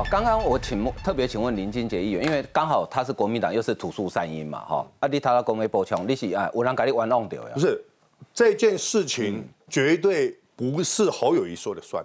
好，刚刚我请特别请问林金杰议员，因为刚好他是国民党，又是土树三英嘛，哈，啊，你他到公会播枪，你是啊，有人给你玩弄掉呀？不是，这件事情绝对不是侯友谊说了算。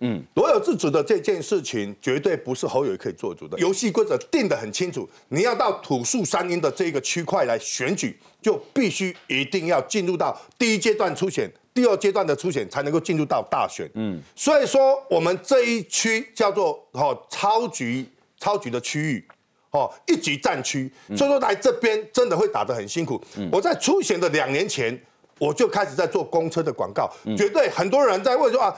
嗯，罗有自主的这件事情绝对不是侯友谊可以做主的。游戏规则定得很清楚，你要到土树三英的这个区块来选举，就必须一定要进入到第一阶段初选。第二阶段的初选才能够进入到大选，嗯，所以说我们这一区叫做哦超局超局的区域，哦一级战区，所以说来这边真的会打得很辛苦。我在初选的两年前，我就开始在做公车的广告，绝对很多人在问说啊。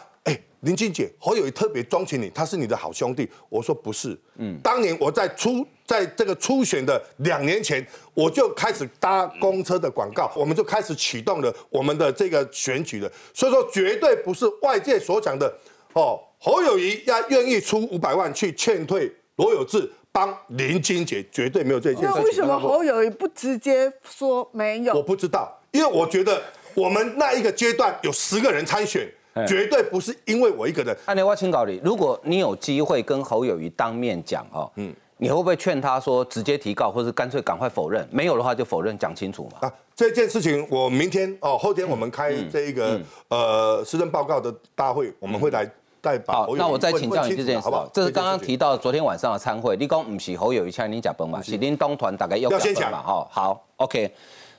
林俊杰，侯友谊特别钟情你，他是你的好兄弟。我说不是，嗯，当年我在初在这个初选的两年前，我就开始搭公车的广告，我们就开始启动了我们的这个选举了。所以说，绝对不是外界所讲的哦，侯友谊要愿意出五百万去劝退罗有志帮林俊杰，绝对没有这件事。那为什么侯友谊不直接说没有？我不知道，因为我觉得我们那一个阶段有十个人参选。绝对不是因为我一个人。安尼我请教你，如果你有机会跟侯友谊当面讲哦，嗯，你会不会劝他说直接提告，或是干脆赶快否认？没有的话就否认，讲清楚嘛。啊，这件事情我明天哦，后天我们开这一个呃施政报告的大会，我们会来再把。好，那我再请教你这件事，好不好？这是刚刚提到昨天晚上的参会，你讲不是侯友谊请你假崩嘛？是林东团大概要先讲嘛？哈，好，OK。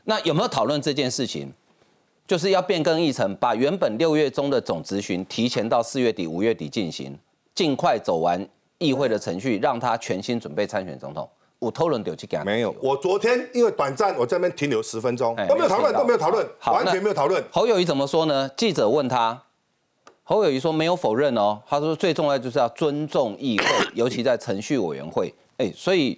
那有没有讨论这件事情？就是要变更议程，把原本六月中的总咨询提前到四月底、五月底进行，尽快走完议会的程序，让他全心准备参选总统。我讨论丢去给他没有，我昨天因为短暂，我这边停留十分钟，都没有讨论，都没有讨论，完全没有讨论。侯友谊怎么说呢？记者问他，侯友谊说没有否认哦，他说最重要就是要尊重议会，尤其在程序委员会。哎，所以，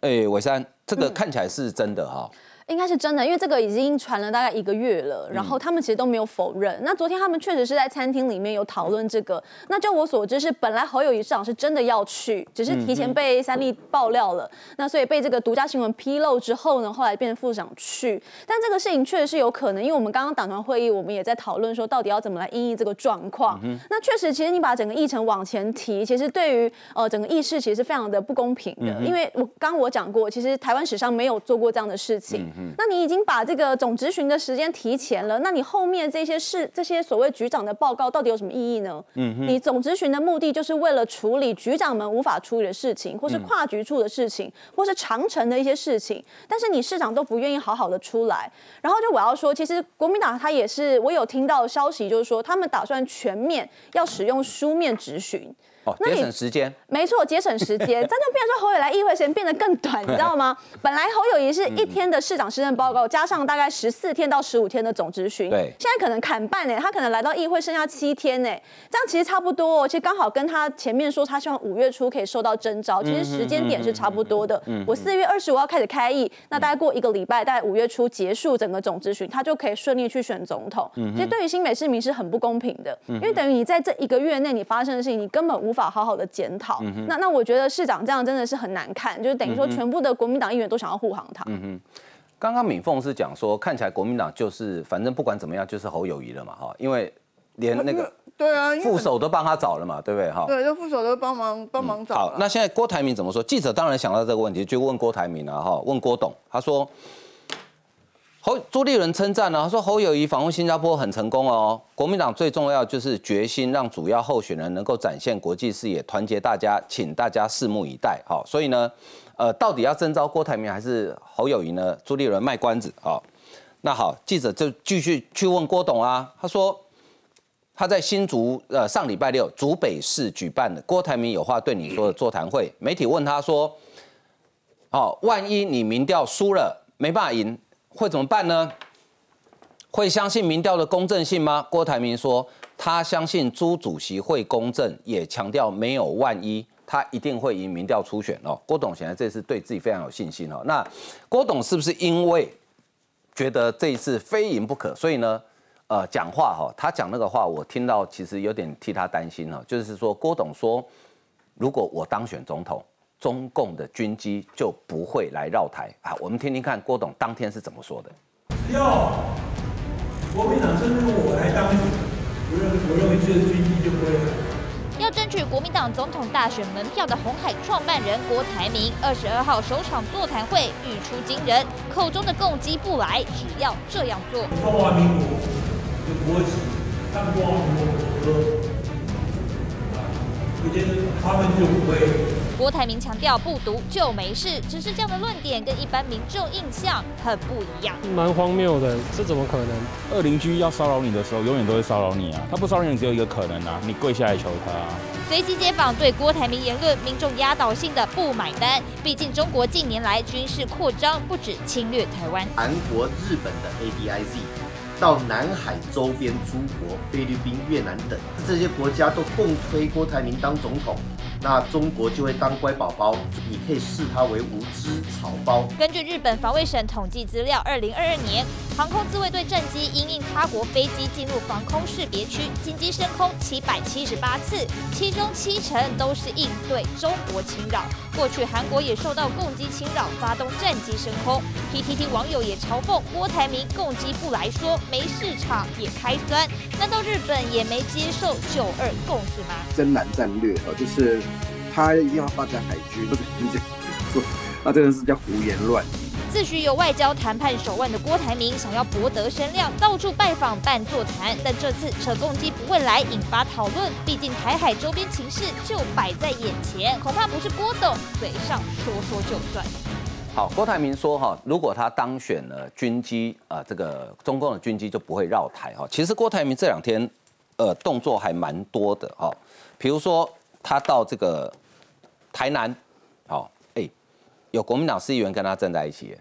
哎，伟山，这个看起来是真的哈。应该是真的，因为这个已经传了大概一个月了，然后他们其实都没有否认。那昨天他们确实是在餐厅里面有讨论这个。那就我所知是，本来侯友谊市长是真的要去，只是提前被三立爆料了，那所以被这个独家新闻披露之后呢，后来变成副市长去。但这个事情确实是有可能，因为我们刚刚党团会议，我们也在讨论说，到底要怎么来应对这个状况。那确实，其实你把整个议程往前提，其实对于呃整个议事其实是非常的不公平的，因为我刚刚我讲过，其实台湾史上没有做过这样的事情。那你已经把这个总执行的时间提前了，那你后面这些事、这些所谓局长的报告到底有什么意义呢？嗯你总执行的目的就是为了处理局长们无法处理的事情，或是跨局处的事情，或是长城的一些事情，但是你市长都不愿意好好的出来。然后就我要说，其实国民党他也是，我有听到消息，就是说他们打算全面要使用书面质询。哦，节省时间，没错，节省时间，这就变成说侯友来议会时间变得更短，你知道吗？本来侯友谊是一天的市长施政报告，加上大概十四天到十五天的总咨询，对，现在可能砍半呢，他可能来到议会剩下七天呢，这样其实差不多，其实刚好跟他前面说他希望五月初可以收到征召，其实时间点是差不多的。我四月二十五要开始开议，那大概过一个礼拜，大概五月初结束整个总咨询，他就可以顺利去选总统。其实对于新北市民是很不公平的，因为等于你在这一个月内你发生的事情，你根本无法好好的检。检讨，那那我觉得市长这样真的是很难看，就是等于说全部的国民党议员都想要护航他。嗯哼，刚刚敏凤是讲说，看起来国民党就是反正不管怎么样就是侯友谊了嘛，哈，因为连那个对啊副手都帮他找了嘛，对不对？哈，对，就副手都帮忙帮忙找。好，那现在郭台铭怎么说？记者当然想到这个问题，就问郭台铭了哈，问郭董，他说。侯朱立伦称赞呢，他说侯友谊访问新加坡很成功哦。国民党最重要就是决心让主要候选人能够展现国际视野，团结大家，请大家拭目以待。好，所以呢，呃，到底要征召郭台铭还是侯友谊呢？朱立伦卖关子。好，那好，记者就继续去问郭董啊。他说他在新竹呃上礼拜六竹北市举办的郭台铭有话对你说的座谈会，媒体问他说，哦，万一你民调输了，没办法赢。会怎么办呢？会相信民调的公正性吗？郭台铭说，他相信朱主席会公正，也强调没有万一，他一定会赢民调初选哦。郭董显然这次对自己非常有信心哦。那郭董是不是因为觉得这一次非赢不可，所以呢，呃，讲话哈，他讲那个话，我听到其实有点替他担心哦。就是说，郭董说，如果我当选总统。中共的军机就不会来绕台啊！我们听听看郭董当天是怎么说的。只要国民党真的我来当，我认我认为这个军机就不会来。要要争取国民党总统大选门票的红海创办人郭台铭，二十二号首场座谈会语出惊人，口中的共机不来，只要这样做。中华民国的国旗，看中华民国国歌，我觉得他们就不会。郭台铭强调不读就没事，只是这样的论点跟一般民众印象很不一样，蛮荒谬的，这怎么可能？二邻居要骚扰你的时候，永远都会骚扰你啊！他不骚扰你，只有一个可能啊，你跪下来求他。啊随即街访对郭台铭言论，民众压倒性的不买单。毕竟中国近年来军事扩张，不止侵略台湾，韩国、日本的 ADIZ 到南海周边诸国，菲律宾、越南等这些国家都共推郭台铭当总统。那中国就会当乖宝宝，你可以视它为无知草包。根据日本防卫省统计资料，二零二二年航空自卫队战机因应他国飞机进入防空识别区，紧急升空七百七十八次，其中七成都是应对中国侵扰。过去韩国也受到攻击侵扰，发动战机升空。PTT 网友也嘲讽郭台铭攻击不来说没市场也开酸，难道日本也没接受九二共识吗？真南战略哦，就是。他一定要发展海军，不是你这样做，那真的是叫胡言乱语。自诩有外交谈判手腕的郭台铭，想要博得声量，到处拜访办座谈，但这次扯共机不会来，引发讨论。毕竟台海周边情势就摆在眼前，恐怕不是郭董嘴上说说就算。好，郭台铭说哈，如果他当选了，军机啊，这个中共的军机就不会绕台哈。其实郭台铭这两天呃动作还蛮多的哈，比如说他到这个。台南，好，哎，有国民党市议员跟他站在一起，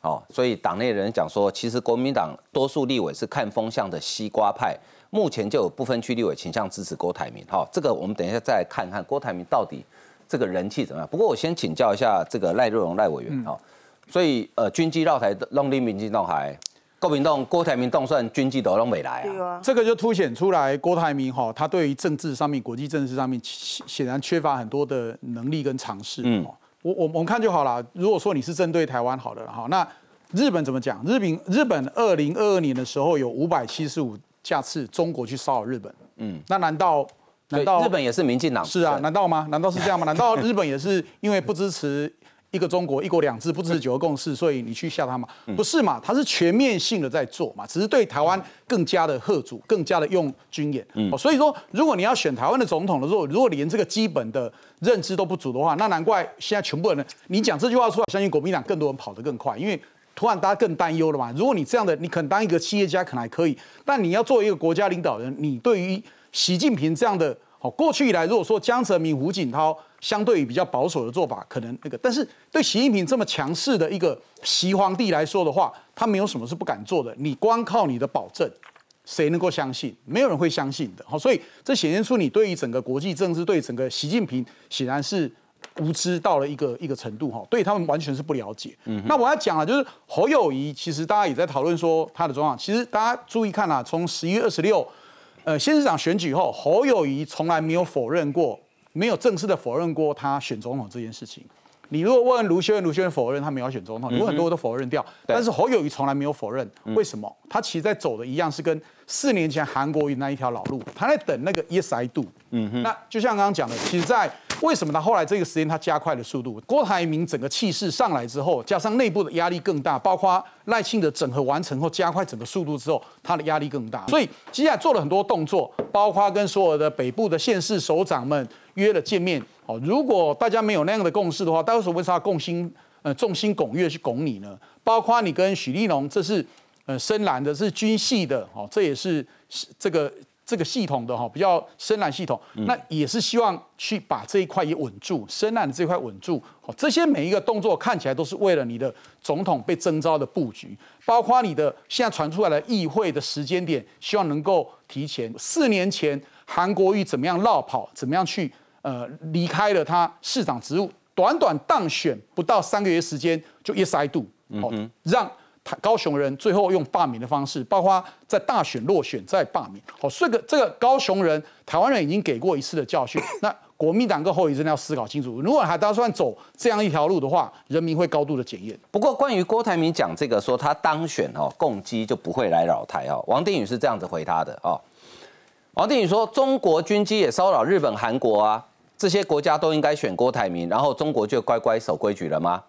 好，所以党内人讲说，其实国民党多数立委是看风向的西瓜派，目前就有部分区立委倾向支持郭台铭，好，这个我们等一下再看看郭台铭到底这个人气怎么样。不过我先请教一下这个赖若荣赖委员，好，所以呃军机绕台弄立民进党还。郭民栋、郭台铭动算军机都拢未来啊，这个就凸显出来郭台铭哈，他对于政治上面、国际政治上面显然缺乏很多的能力跟尝试。嗯，我我我们看就好了。如果说你是针对台湾好的哈，那日本怎么讲？日本日本二零二二年的时候有五百七十五架次中国去骚扰日本。嗯，那难道难道日本也是民进党？是啊，难道吗？难道是这样吗？难道日本也是因为不支持？一个中国，一国两制，不支持九个共识，所以你去吓他嘛？不是嘛？他是全面性的在做嘛，只是对台湾更加的贺主，更加的用军演。嗯，所以说，如果你要选台湾的总统的时候，如果连这个基本的认知都不足的话，那难怪现在全部人，你讲这句话出来，相信国民党更多人跑得更快，因为突然大家更担忧了嘛。如果你这样的，你可能当一个企业家可能还可以，但你要做一个国家领导人，你对于习近平这样的，好过去以来，如果说江泽民、胡锦涛。相对于比较保守的做法，可能那个，但是对习近平这么强势的一个习皇帝来说的话，他没有什么是不敢做的。你光靠你的保证，谁能够相信？没有人会相信的。好，所以这显现出你对于整个国际政治，对整个习近平显然是无知到了一个一个程度哈，对他们完全是不了解。嗯，那我要讲啊，就是侯友谊，其实大家也在讨论说他的状况。其实大家注意看啊，从十一月二十六，呃，县市长选举后，侯友谊从来没有否认过。没有正式的否认过他选总统这件事情。你如果问卢修恩，卢修恩否认他没有选总统，有很多都否认掉。但是侯友谊从来没有否认，为什么？他其实在走的一样是跟四年前韩国瑜那一条老路，他在等那个 Yes I do。嗯哼。那就像刚刚讲的，其实，在为什么他后来这个时间他加快了速度？郭台铭整个气势上来之后，加上内部的压力更大，包括赖清德整合完成后加快整个速度之后，他的压力更大。所以接下来做了很多动作，包括跟所有的北部的县市首长们。约了见面，哦，如果大家没有那样的共识的话，到时候为啥共心呃众星拱月去拱你呢？包括你跟许立龙，这是呃深蓝的，是军系的，哦，这也是这个这个系统的哈，比较深蓝系统，那也是希望去把这一块也稳住，深蓝的这块稳住，哦，这些每一个动作看起来都是为了你的总统被征召的布局，包括你的现在传出来的议会的时间点，希望能够提前四年前韩国瑜怎么样绕跑，怎么样去。呃，离开了他市长职务，短短当选不到三个月时间就 yes I do，好，让他高雄人最后用罢免的方式，包括在大选落选再罢免，好，这个这个高雄人台湾人已经给过一次的教训，那国民党跟后裔真的要思考清楚，如果还打算走这样一条路的话，人民会高度的检验。不过关于郭台铭讲这个说他当选哦，共机就不会来扰台哦，王定宇是这样子回他的哦。王定宇说，中国军机也骚扰日本、韩国啊，这些国家都应该选郭台铭，然后中国就乖乖守规矩了吗？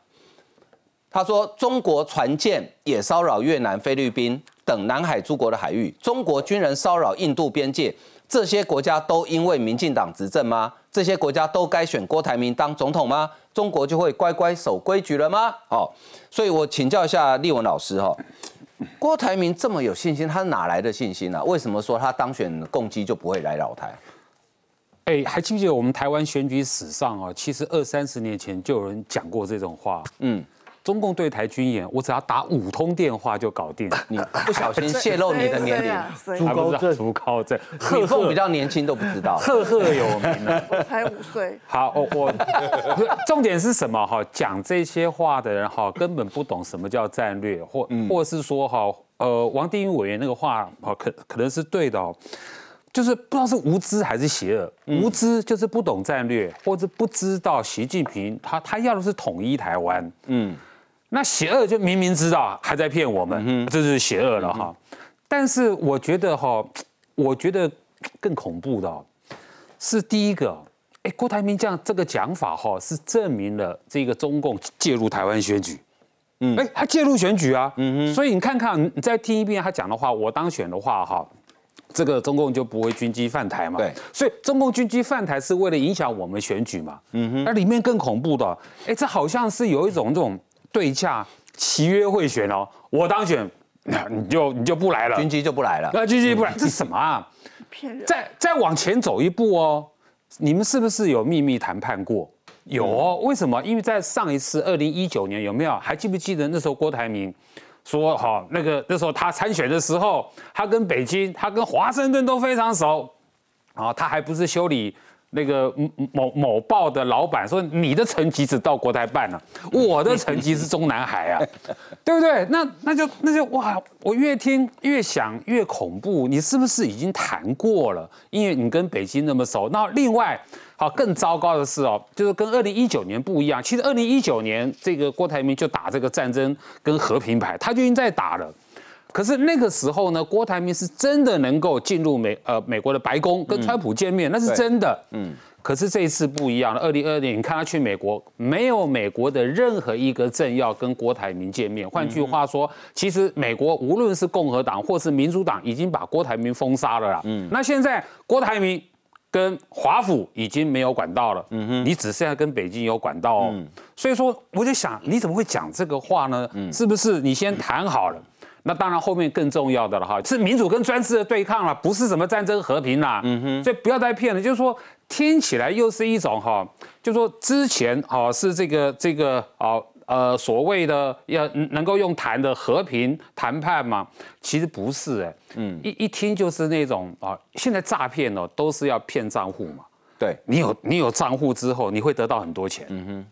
他说，中国船舰也骚扰越南、菲律宾等南海诸国的海域，中国军人骚扰印度边界，这些国家都因为民进党执政吗？这些国家都该选郭台铭当总统吗？中国就会乖乖守规矩了吗？哦，所以我请教一下立文老师哈，郭台铭这么有信心，他哪来的信心呢、为什么说他当选共机就不会来扰台？哎，还记不记得我们台湾选举史上啊？其实二三十年前就有人讲过这种话。嗯，中共对台军演，我只要打五通电话就搞定。你不小心泄露你的年龄，朱高正，朱高正，李凤比较年轻都不知道，赫赫有名了。我才五岁。好，我我重点是什么哈？讲这些话的人哈，根本不懂什么叫战略，或或是说哈，呃，王定宇委员那个话，哈，可可能是对的哦。就是不知道是无知还是邪恶，无知就是不懂战略，或者不知道习近平他他要的是统一台湾，嗯，那邪恶就明明知道还在骗我们，这就是邪恶了哈。但是我觉得哈，我觉得更恐怖的是第一个，哎，郭台铭这样这个讲法哈，是证明了这个中共介入台湾选举，嗯，哎，他介入选举啊，嗯哼，所以你看看，你再听一遍他讲的话，我当选的话哈。这个中共就不会军机犯台嘛？对，所以中共军机犯台是为了影响我们选举嘛？嗯哼，那里面更恐怖的，哎，这好像是有一种这种对价契约贿选哦，我当选，你就你就不来了，军机就不来了，那军机不来，这是什么啊？骗人！再再往前走一步哦，你们是不是有秘密谈判过？有哦，为什么？因为在上一次二零一九年有没有？还记不记得那时候郭台铭？说哈，那个那时候他参选的时候，他跟北京，他跟华盛顿都非常熟，啊，他还不是修理那个某某报的老板，说你的成绩只到国台办了，我的成绩是中南海啊，对不对？那那就那就哇，我越听越想越恐怖，你是不是已经谈过了？因为你跟北京那么熟，那另外。好，更糟糕的是哦，就是跟二零一九年不一样。其实二零一九年这个郭台铭就打这个战争跟和平牌，他就已经在打了。可是那个时候呢，郭台铭是真的能够进入美呃美国的白宫跟川普见面，那是真的。嗯。可是这一次不一样了，二零二二年你看他去美国，没有美国的任何一个政要跟郭台铭见面。换句话说，其实美国无论是共和党或是民主党，已经把郭台铭封杀了啦。嗯。那现在郭台铭。跟华府已经没有管道了，嗯哼，你只剩下跟北京有管道哦，所以说我就想，你怎么会讲这个话呢？嗯是不是你先谈好了？那当然后面更重要的了哈，是民主跟专制的对抗了，不是什么战争和平啦，嗯哼，所以不要再骗了，就是说听起来又是一种哈，就是说之前哈是这个这个啊。呃，所谓的要能够用谈的和平谈判嘛，其实不是哎，嗯，一一听就是那种啊，现在诈骗哦，都是要骗账户嘛，对。你有你有账户之后，你会得到很多钱，嗯哼，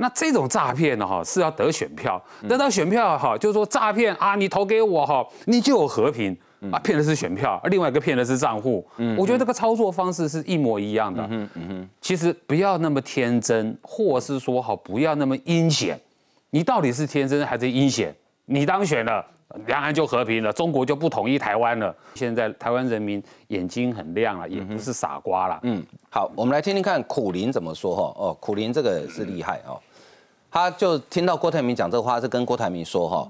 那这种诈骗呢哈，是要得选票，得到选票哈，就是说诈骗啊，你投给我哈，你就有和平。啊，骗的是选票，另外一个骗的是账户。嗯，我觉得这个操作方式是一模一样的。嗯哼，其实不要那么天真，或是说好不要那么阴险。你到底是天真还是阴险？你当选了，两岸就和平了，中国就不统一台湾了。现在台湾人民眼睛很亮了，也不是傻瓜了。嗯，好，我们来听听看苦林怎么说哈。哦，苦林这个是厉害哦，他就听到郭台铭讲这个话，是跟郭台铭说哈。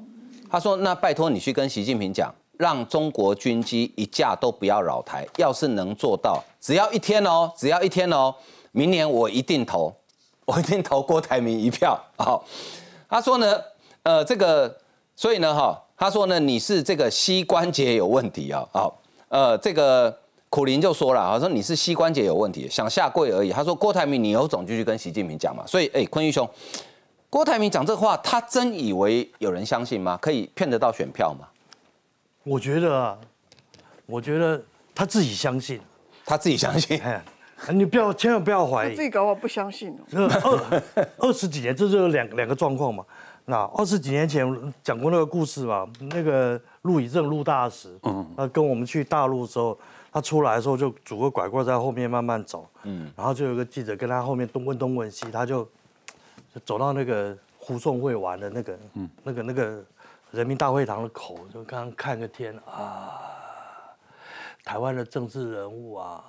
他说：“那拜托你去跟习近平讲，让中国军机一架都不要扰台。要是能做到，只要一天哦，只要一天哦，明年我一定投，我一定投郭台铭一票。”好。他说呢，呃，这个，所以呢，哈，他说呢，你是这个膝关节有问题啊，好，呃，这个苦林就说了，他说你是膝关节有问题，想下跪而已。他说郭台铭，你有种就去跟习近平讲嘛。所以，哎，坤玉兄，郭台铭讲这话，他真以为有人相信吗？可以骗得到选票吗？我觉得啊，我觉得他自己相信，他自己相信。你不要，千万不要怀疑。自己搞我不相信哦。二二十几年，这就是两两个状况嘛。那二十几年前讲过那个故事嘛，那个陆以正陆大使，嗯，他跟我们去大陆的时候，他出来的时候就拄个拐棍在后面慢慢走，嗯，然后就有个记者跟他后面东问东问西，他就走到那个胡颂会玩的那个，嗯，那个那个人民大会堂的口，就刚刚看个天啊。台湾的政治人物啊，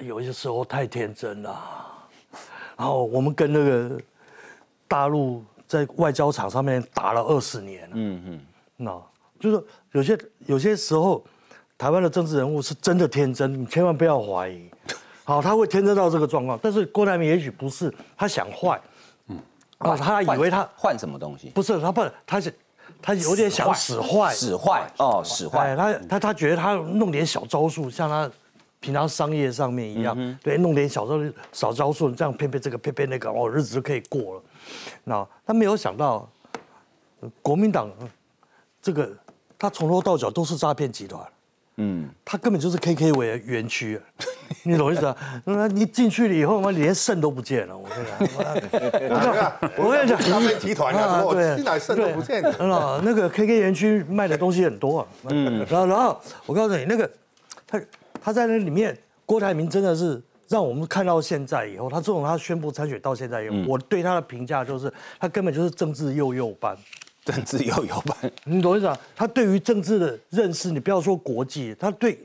有些时候太天真了。然后我们跟那个大陆在外交场上面打了二十年，嗯嗯，那就是有些有些时候，台湾的政治人物是真的天真，你千万不要怀疑。好，他会天真到这个状况，但是郭台铭也许不是，他想坏，嗯，啊，他以为他换什么东西？不是他不，他是他有点想使坏，使坏哦，使坏。他他他觉得他弄点小招数，像他平常商业上面一样，对，弄点小招小招数，这样骗骗这个骗骗那个，哦，日子就可以过了。那他没有想到，国民党这个他从头到脚都是诈骗集团。嗯，他根本就是 KK 为园区，你懂意思啊？那你进去了以后，妈连肾都不见了，我跟 你讲，我跟你讲，集团啊，对，进来肾都不见了。那个 KK 园区卖的东西很多，嗯，然后然后我告诉你，那个他他在那里面，郭台铭真的是让我们看到现在以后，他从他宣布参选到现在以后，我对他的评价就是，他根本就是政治幼幼班。政治又有班，你懂意思啊？他对于政治的认识，你不要说国际，他对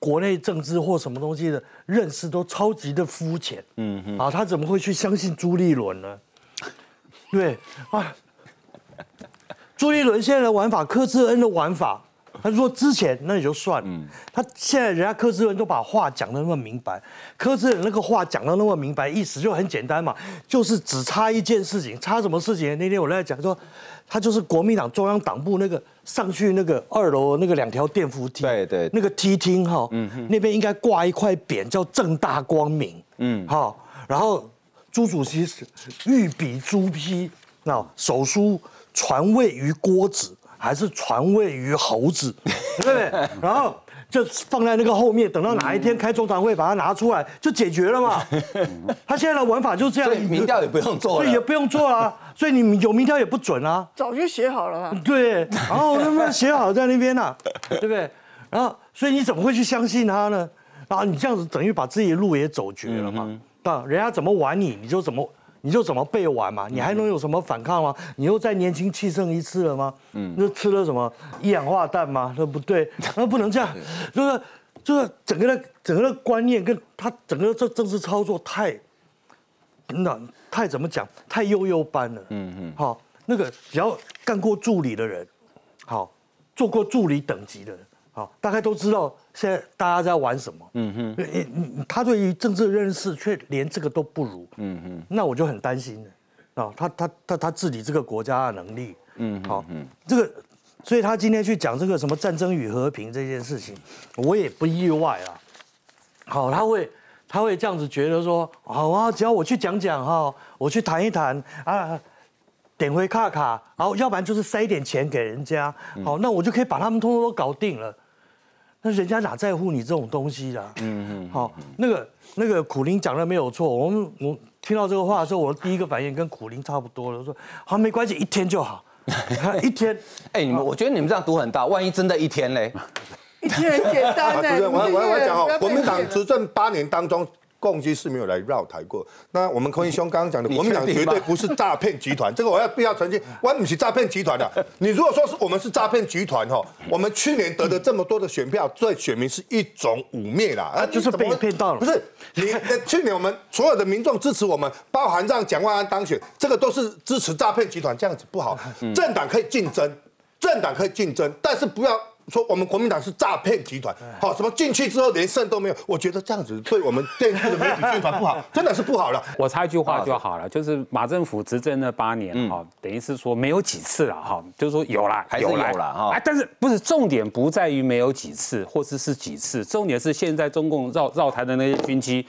国内政治或什么东西的认识都超级的肤浅。嗯哼，啊，他怎么会去相信朱立伦呢？对啊，朱立伦现在的玩法，柯志恩的玩法。他说之前那也就算了，他现在人家柯志恩都把话讲的那么明白，柯志恩那个话讲的那么明白，意思就很简单嘛，就是只差一件事情，差什么事情？那天我在讲说，他就是国民党中央党部那个上去那个二楼那个两条电扶梯，对对，那个梯厅哈，那边应该挂一块匾叫正大光明，嗯，好，然后朱主席是御笔朱批，那手书传位于郭子。还是传位于猴子，对不对？然后就放在那个后面，等到哪一天开中常会，把它拿出来就解决了嘛。他现在的玩法就是这样，民调也不用做了，也不用做啊。所以你有民调也不准啊。早就写好了。对，然后他妈写好在那边呢，对不对？然后所以你怎么会去相信他呢？然后你这样子等于把自己的路也走绝了嘛。那人家怎么玩你，你就怎么。你就怎么背完嘛？你还能有什么反抗吗？你又再年轻气盛一次了吗？嗯，那吃了什么一氧化氮吗？那不对，那不能这样，就是就是整个的整个的观念跟他整个这政治操作太，那太怎么讲？太悠悠班了。嗯嗯，好，那个只要干过助理的人，好，做过助理等级的人。好，大概都知道现在大家在玩什么。嗯哼，他对于政治认识却连这个都不如。嗯哼，那我就很担心了。啊，他他他他治理这个国家的能力。嗯，好，嗯，这个，所以他今天去讲这个什么战争与和平这件事情，我也不意外啊。好，他会他会这样子觉得说，好啊，只要我去讲讲哈，我去谈一谈啊。点回卡卡，然后要不然就是塞一点钱给人家，好，那我就可以把他们通通都搞定了。那人家哪在乎你这种东西啦？嗯嗯。好，那个那个苦林讲的没有错，我们我听到这个话的时候，我的第一个反应跟苦林差不多了，我说好没关系，一天就好，一天。哎，你们我觉得你们这样赌很大，万一真的一天嘞？一天很简单主任，我我我讲哦，国民党执政八年当中。共济是没有来绕台过。那我们空义兄刚刚讲的，国民党绝对不是诈骗集团，这个我要必要澄清，我们不是诈骗集团的。你如果说是我们是诈骗集团哈，我们去年得的这么多的选票，对选民是一种污蔑啦，啊，就是被骗到了。不是，你去年我们所有的民众支持我们，包含让蒋万安当选，这个都是支持诈骗集团，这样子不好。政党可以竞争，政党可以竞争，但是不要。说我们国民党是诈骗集团，好，什么进去之后连肾都没有？我觉得这样子对我们电视的媒体宣传不好，真的是不好了。我插一句话就好了，就是马政府执政那八年，哈，等于是说没有几次了，哈，就是说有了，还是有了，哈。哎，但是不是重点不在于没有几次，或者是几次，重点是现在中共绕绕台的那些军机，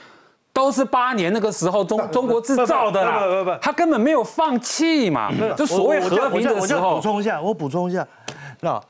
都是八年那个时候中中国制造的啦，不不不，他根本没有放弃嘛，就所谓和平的时候。补充一下，我补充一下，那。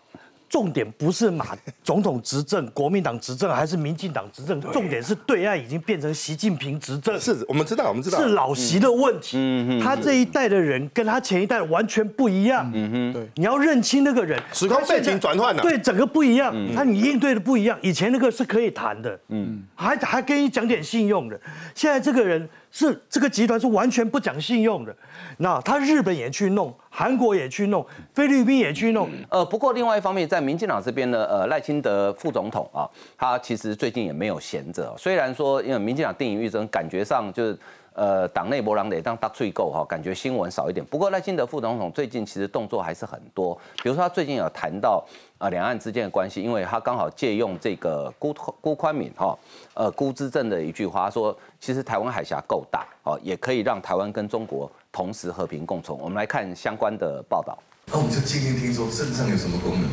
重点不是马总统执政、国民党执政还是民进党执政，重点是对岸已经变成习近平执政。是，我们知道，我们知道是老习的问题。嗯他这一代的人跟他前一代完全不一样。嗯哼，对，你要认清那个人，时空背景转换了，对，整个不一样。他你应对的不一样，以前那个是可以谈的。嗯，还还跟你讲点信用的，现在这个人是这个集团是完全不讲信用的。那他日本也去弄，韩国也去弄，菲律宾也去弄。呃，不过另外一方面，在民进党这边呢，呃，赖清德副总统啊，他其实最近也没有闲着。虽然说，因为民进党定影预征，感觉上就是。呃，党内博朗得当大最够哈，感觉新闻少一点。不过赖清德副总统最近其实动作还是很多，比如说他最近有谈到啊两岸之间的关系，因为他刚好借用这个辜辜宽敏哈呃辜之正的一句话说，其实台湾海峡够大哦，也可以让台湾跟中国同时和平共存。我们来看相关的报道。那我们就今天听说肾脏有什么功能？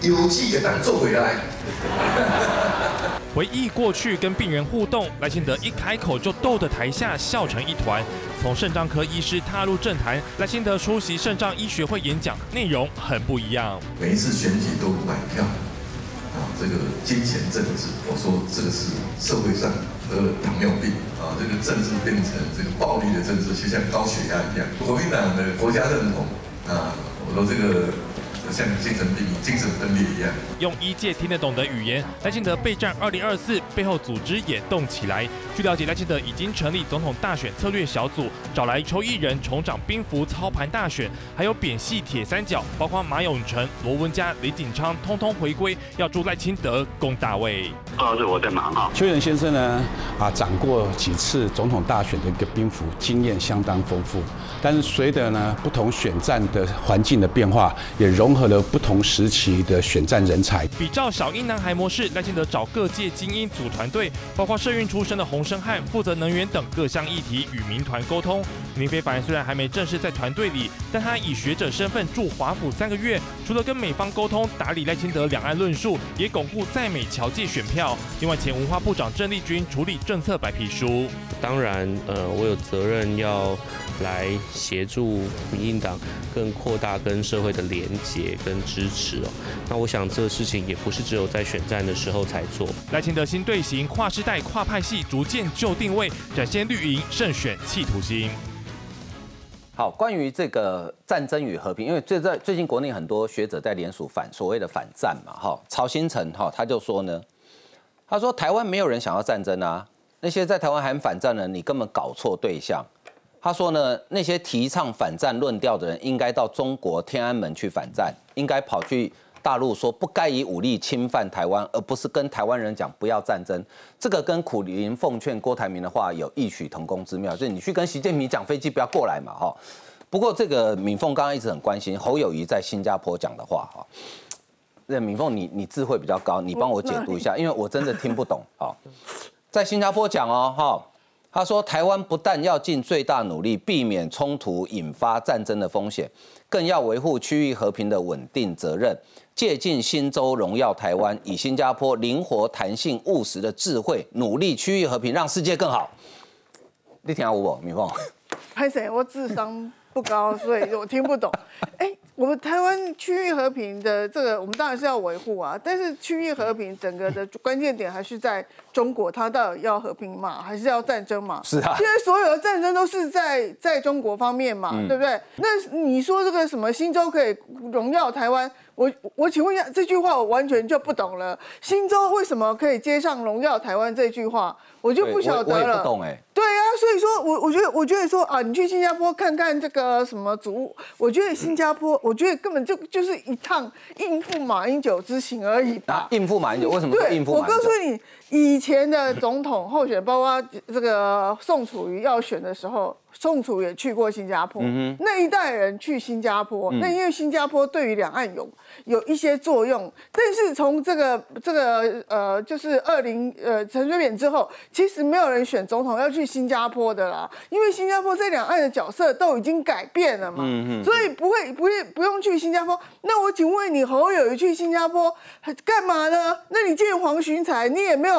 你说有记也当做回来。回忆过去跟病人互动，赖清德一开口就逗得台下笑成一团。从肾脏科医师踏入政坛，赖清德出席肾脏医学会演讲，内容很不一样。每一次选举都买票啊，这个金钱政治，我说这个是社会上得了糖尿病啊，这个政治变成这个暴力的政治，就像高血压一样。国民党的国家认同啊，我说这个。像精神病、精神分裂一样，用一届听得懂的语言，赖清德备战二零二四，背后组织也动起来。据了解，赖清德已经成立总统大选策略小组，找来抽一人重掌兵符操盘大选，还有扁系铁三角，包括马永成、罗文嘉、李锦昌，通通回归，要助赖清德攻大位。二是我在忙啊。邱远先生呢，啊，掌过几次总统大选的一个兵符，经验相当丰富。但是随着呢不同选战的环境的变化，也融。合了不同时期的选战人才，比照小英男孩模式，赖清德找各界精英组团队，包括社运出身的洪生汉负责能源等各项议题与民团沟通。林非凡虽然还没正式在团队里，但他以学者身份驻华府三个月，除了跟美方沟通打理赖清德两岸论述，也巩固在美侨界选票。另外，前文化部长郑丽君处理政策白皮书。当然，呃，我有责任要来协助民进党更扩大跟社会的连结。跟支持哦，那我想这个事情也不是只有在选战的时候才做。赖清德新队形，跨世代、跨派系，逐渐就定位，展现绿营胜选企图心。好，关于这个战争与和平，因为最在最近国内很多学者在联署反所谓的反战嘛，哈，曹新成哈他就说呢，他说台湾没有人想要战争啊，那些在台湾喊反战的人，你根本搞错对象。他说呢，那些提倡反战论调的人，应该到中国天安门去反战，应该跑去大陆说不该以武力侵犯台湾，而不是跟台湾人讲不要战争。这个跟苦林奉劝郭台铭的话有异曲同工之妙，就是你去跟习近平讲飞机不要过来嘛，哈。不过这个敏凤刚刚一直很关心侯友谊在新加坡讲的话，哈。那敏凤你你智慧比较高，你帮我解读一下，因为我真的听不懂啊。在新加坡讲哦，哈。他说：“台湾不但要尽最大努力避免冲突引发战争的风险，更要维护区域和平的稳定责任，借鉴新洲荣耀台湾，以新加坡灵活、弹性、务实的智慧，努力区域和平，让世界更好。”你听我不，米凤？拍谁？我智商不高，所以我听不懂。哎。我们台湾区域和平的这个，我们当然是要维护啊。但是区域和平整个的关键点还是在中国，它到底要和平嘛，还是要战争嘛？是啊。现在所有的战争都是在在中国方面嘛，对不对？那你说这个什么新洲可以荣耀台湾？我我请问一下，这句话我完全就不懂了。新洲为什么可以接上荣耀台湾这句话？我就不晓得了。我也不懂哎。对啊，所以说我我觉得我觉得说啊，你去新加坡看看这个什么主，我觉得新加坡，我觉得根本就就是一趟应付马英九之行而已吧。应付马英九？为什么应付？我告诉你，以前的总统候选，包括这个宋楚瑜要选的时候。宋楚也去过新加坡，那一代人去新加坡，那因为新加坡对于两岸有有一些作用。但是从这个这个呃，就是二零呃陈水扁之后，其实没有人选总统要去新加坡的啦，因为新加坡在两岸的角色都已经改变了嘛，所以不会不会不用去新加坡。那我请问你侯友谊去新加坡干嘛呢？那你见黄循才，你也没有。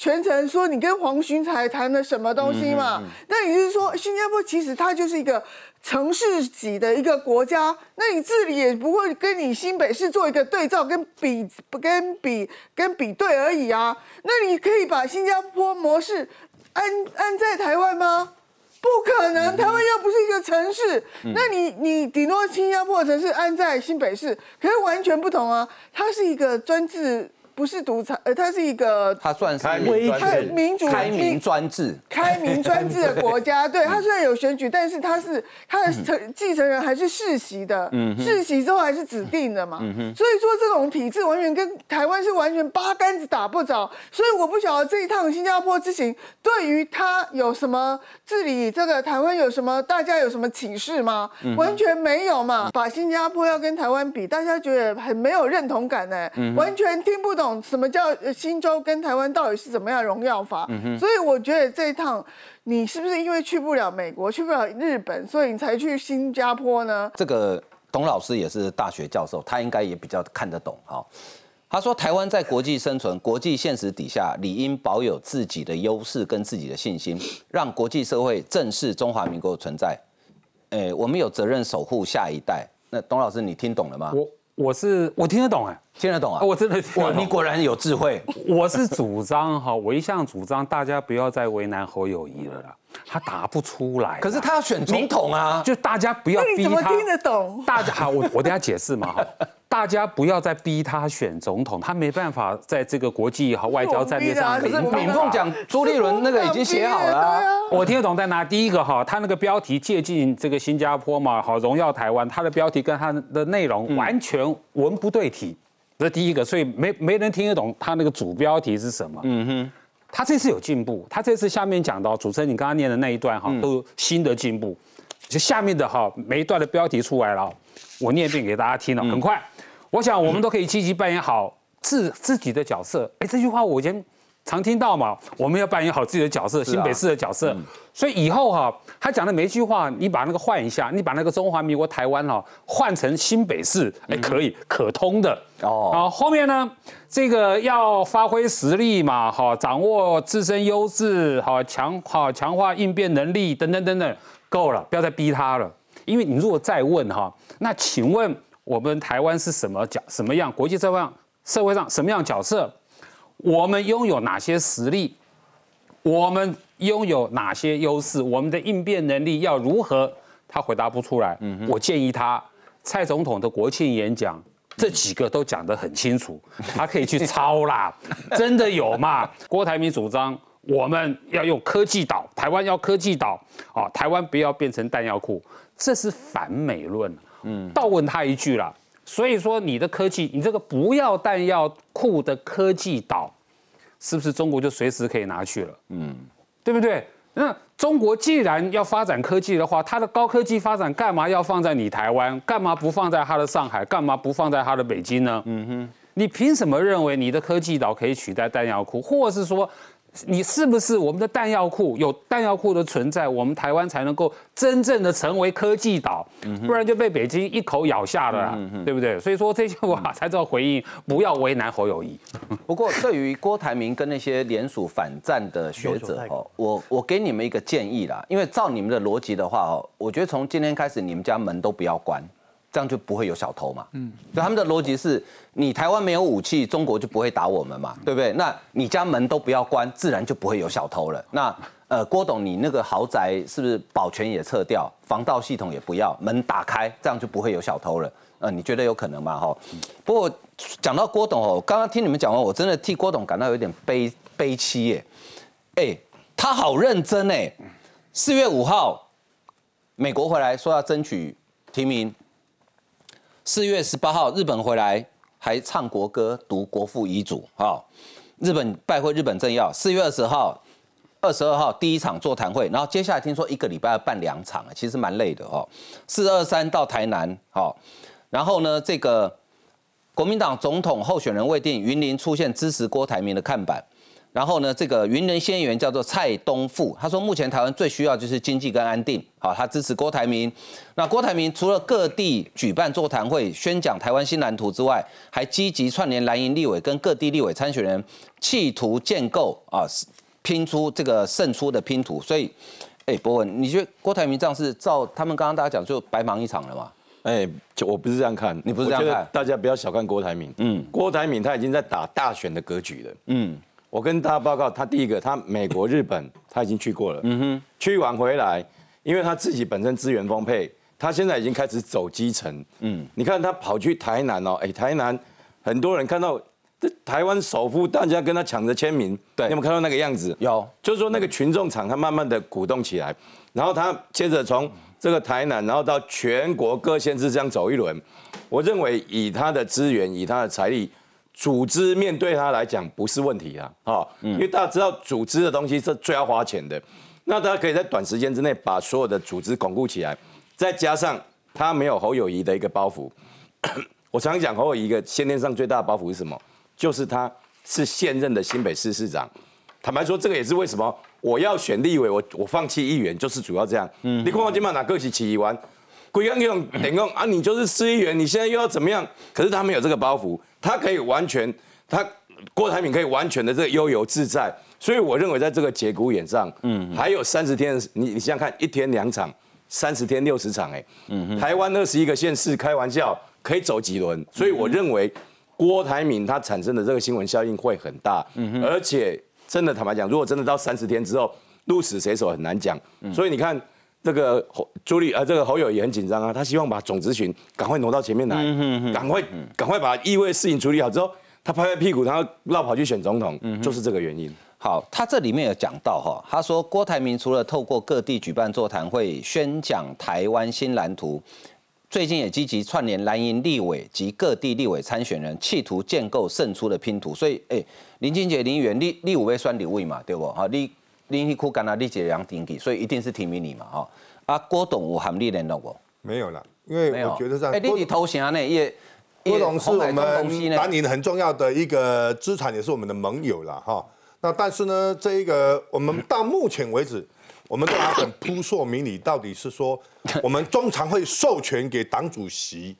全程说你跟黄循才谈了什么东西嘛？那也就是说，新加坡其实它就是一个城市级的一个国家，那你治理也不会跟你新北市做一个对照跟比，跟比跟比对而已啊。那你可以把新加坡模式安安在台湾吗？不可能，台湾又不是一个城市，那你你顶多新加坡城市安在新北市，可是完全不同啊，它是一个专制。不是独裁，呃，它是一个它算是开民主开明专制，开明专制的国家。对，它虽然有选举，但是它是它的承继承人还是世袭的，嗯世袭之后还是指定的嘛。所以说这种体制完全跟台湾是完全八竿子打不着。所以我不晓得这一趟新加坡之行对于他有什么治理这个台湾有什么大家有什么启示吗？完全没有嘛。把新加坡要跟台湾比，大家觉得很没有认同感呢，完全听不懂什么叫新州跟台湾到底是怎么样荣耀法。所以我觉得这一趟你是不是因为去不了美国，去不了日本，所以你才去新加坡呢？这个董老师也是大学教授，他应该也比较看得懂哈。他说，台湾在国际生存、国际现实底下，理应保有自己的优势跟自己的信心，让国际社会正视中华民国的存在。哎，我们有责任守护下一代。那董老师，你听懂了吗？我我是我听得懂哎，听得懂啊！我真的哇，你果然有智慧。我是主张哈，我一向主张大家不要再为难侯友谊了啦，他答不出来。可是他要选总统啊，就大家不要逼他。你怎么听得懂？大家好，我我等下解释嘛哈。大家不要再逼他选总统，他没办法在这个国际和外交战略上。可是敏凤讲朱立伦那个已经写好了，我听得懂在哪。第一个哈，他那个标题借鉴这个新加坡嘛，好荣耀台湾，他的标题跟他的内容完全文不对题，这是第一个，所以没没人听得懂他那个主标题是什么。嗯哼，他这次有进步，他这次下面讲到主持人你刚刚念的那一段哈，都有新的进步，就下面的哈每一段的标题出来了，我念一遍给大家听了，很快。我想我们都可以积极扮演好自自己的角色。哎，这句话我以前常听到嘛，我们要扮演好自己的角色，新北市的角色。所以以后哈，他讲的每一句话，你把那个换一下，你把那个中华民国台湾哈换成新北市，哎，可以可通的。哦，然后后面呢，这个要发挥实力嘛，哈，掌握自身优势，好强，好强化应变能力，等等等等，够了，不要再逼他了。因为你如果再问哈，那请问？我们台湾是什么角什么样？国际社会上社会上什么样角色？我们拥有哪些实力？我们拥有哪些优势？我们的应变能力要如何？他回答不出来。嗯，我建议他蔡总统的国庆演讲这几个都讲得很清楚，他可以去抄啦。真的有嘛？郭台铭主张我们要用科技岛，台湾要科技岛啊，台湾不要变成弹药库，这是反美论。嗯，倒问他一句啦，所以说你的科技，你这个不要弹药库的科技岛，是不是中国就随时可以拿去了？嗯，对不对？那中国既然要发展科技的话，它的高科技发展干嘛要放在你台湾？干嘛不放在它的上海？干嘛不放在它的北京呢？嗯哼，你凭什么认为你的科技岛可以取代弹药库，或是说？你是不是我们的弹药库有弹药库的存在，我们台湾才能够真正的成为科技岛，不然就被北京一口咬下了，对不对？所以说这些话才知道回应，不要为难侯友谊。不过对于郭台铭跟那些联署反战的学者哦，我我给你们一个建议啦，因为照你们的逻辑的话哦，我觉得从今天开始你们家门都不要关。这样就不会有小偷嘛？嗯，所以他们的逻辑是，你台湾没有武器，中国就不会打我们嘛，对不对？那你家门都不要关，自然就不会有小偷了。那呃，郭董，你那个豪宅是不是保全也撤掉，防盗系统也不要，门打开，这样就不会有小偷了？呃，你觉得有可能吗？哈，不过讲到郭董哦，刚刚听你们讲完，我真的替郭董感到有点悲悲戚耶。哎，他好认真哎，四月五号，美国回来说要争取提名。四月十八号，日本回来还唱国歌、读国父遗嘱。哈，日本拜会日本政要。四月二十号、二十二号第一场座谈会，然后接下来听说一个礼拜要办两场，其实蛮累的哦。四二三到台南，好，然后呢，这个国民党总统候选人未定，云林出现支持郭台铭的看板。然后呢，这个云人先员叫做蔡东富，他说目前台湾最需要就是经济跟安定，好，他支持郭台铭。那郭台铭除了各地举办座谈会宣讲台湾新蓝图之外，还积极串联蓝营立委跟各地立委参选人，企图建构啊拼出这个胜出的拼图。所以，哎，博文，你觉得郭台铭这样是照他们刚刚大家讲就白忙一场了吗？哎，就我不是这样看，你不是这样看，大家不要小看郭台铭。嗯，郭台铭他已经在打大选的格局了。嗯。我跟大家报告，他第一个，他美国、日本 他已经去过了，嗯哼，去完回来，因为他自己本身资源丰沛，他现在已经开始走基层，嗯，你看他跑去台南哦，哎，台南很多人看到这台湾首富，大家跟他抢着签名，对，你有没有看到那个样子？有，就是说那个群众场，他慢慢的鼓动起来，然后他接着从这个台南，然后到全国各县市这样走一轮。我认为以他的资源，以他的财力，组织面对他来讲不是问题啊，啊，因为大家知道组织的东西是最要花钱的，那他可以在短时间之内把所有的组织巩固起来，再加上他没有侯友谊的一个包袱。我常讲侯友谊一个先天上最大的包袱是什么？就是他是现任的新北市市长。坦白说，这个也是为什么我要选立委，我我放弃议员，就是主要这样。嗯，你看我今晚哪个起起议员，鬼样用等用啊，你就是市议员，你现在又要怎么样？可是他没有这个包袱，他可以完全，他郭台铭可以完全的这个悠游自在。所以我认为在这个节骨眼上，嗯，还有三十天，你你想想看，一天两场，三十天六十场，哎，嗯，台湾二十一个县市，开玩笑。可以走几轮，所以我认为郭台铭他产生的这个新闻效应会很大，而且真的坦白讲，如果真的到三十天之后鹿死谁手很难讲，所以你看这个侯朱立呃这个侯友也很紧张啊，他希望把总咨询赶快挪到前面来，赶快赶快把议会事情处理好之后，他拍拍屁股，然后绕跑去选总统，就是这个原因。好，他这里面有讲到哈，他说郭台铭除了透过各地举办座谈会宣讲台湾新蓝图。最近也积极串联蓝营立委及各地立委参选人，企图建构胜出的拼图。所以，哎，林俊杰、林议员，立立五位算立位嘛，对不？哈，你林立库干那立杰良顶起，所以一定是提名你嘛，哈。啊，郭董有含你联络过？没有了，因为我觉得在哎，你投降呢也郭董是我们南宁很重要的一个资产，也是我们的盟友了，哈。那但是呢，这一个我们到目前为止。我们都还很扑朔迷离，到底是说 我们中常会授权给党主席